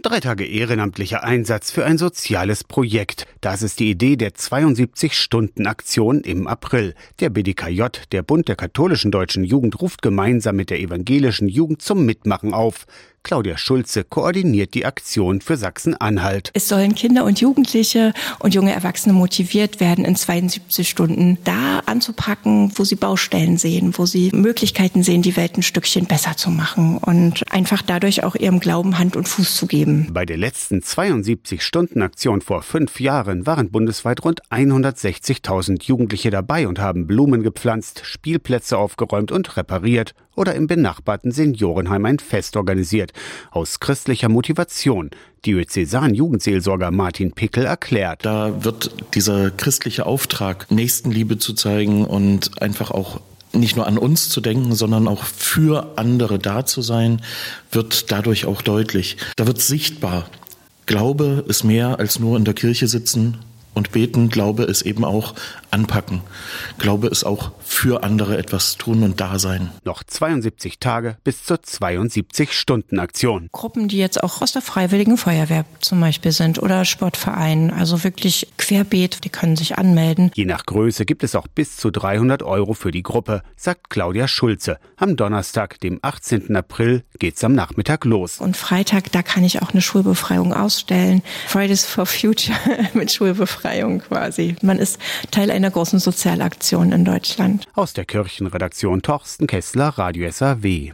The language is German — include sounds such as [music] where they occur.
Drei Tage ehrenamtlicher Einsatz für ein soziales Projekt. Das ist die Idee der 72-Stunden-Aktion im April. Der BDKJ, der Bund der katholischen deutschen Jugend, ruft gemeinsam mit der evangelischen Jugend zum Mitmachen auf. Claudia Schulze koordiniert die Aktion für Sachsen-Anhalt. Es sollen Kinder und Jugendliche und junge Erwachsene motiviert werden, in 72 Stunden da anzupacken, wo sie Baustellen sehen, wo sie Möglichkeiten sehen, die Welt ein Stückchen besser zu machen und einfach dadurch auch ihrem Glauben Hand und Fuß zu geben. Bei der letzten 72-Stunden-Aktion vor fünf Jahren waren bundesweit rund 160.000 Jugendliche dabei und haben Blumen gepflanzt, Spielplätze aufgeräumt und repariert oder im benachbarten Seniorenheim ein Fest organisiert. Aus christlicher Motivation. Diözesan-Jugendseelsorger Martin Pickel erklärt. Da wird dieser christliche Auftrag, Nächstenliebe zu zeigen und einfach auch nicht nur an uns zu denken, sondern auch für andere da zu sein, wird dadurch auch deutlich. Da wird sichtbar. Glaube ist mehr als nur in der Kirche sitzen und beten. Glaube ist eben auch anpacken. Glaube ist auch für andere etwas tun und da sein. Noch 72 Tage bis zur 72-Stunden-Aktion. Gruppen, die jetzt auch aus der Freiwilligen Feuerwehr zum Beispiel sind oder Sportvereinen, also wirklich querbeet, die können sich anmelden. Je nach Größe gibt es auch bis zu 300 Euro für die Gruppe, sagt Claudia Schulze. Am Donnerstag, dem 18. April, geht's am Nachmittag los. Und Freitag, da kann ich auch eine Schulbefreiung ausstellen. Fridays for Future [laughs] mit Schulbefreiung quasi. Man ist Teil einer großen Sozialaktion in Deutschland. Aus der Kirchenredaktion Torsten Kessler, Radio SAW.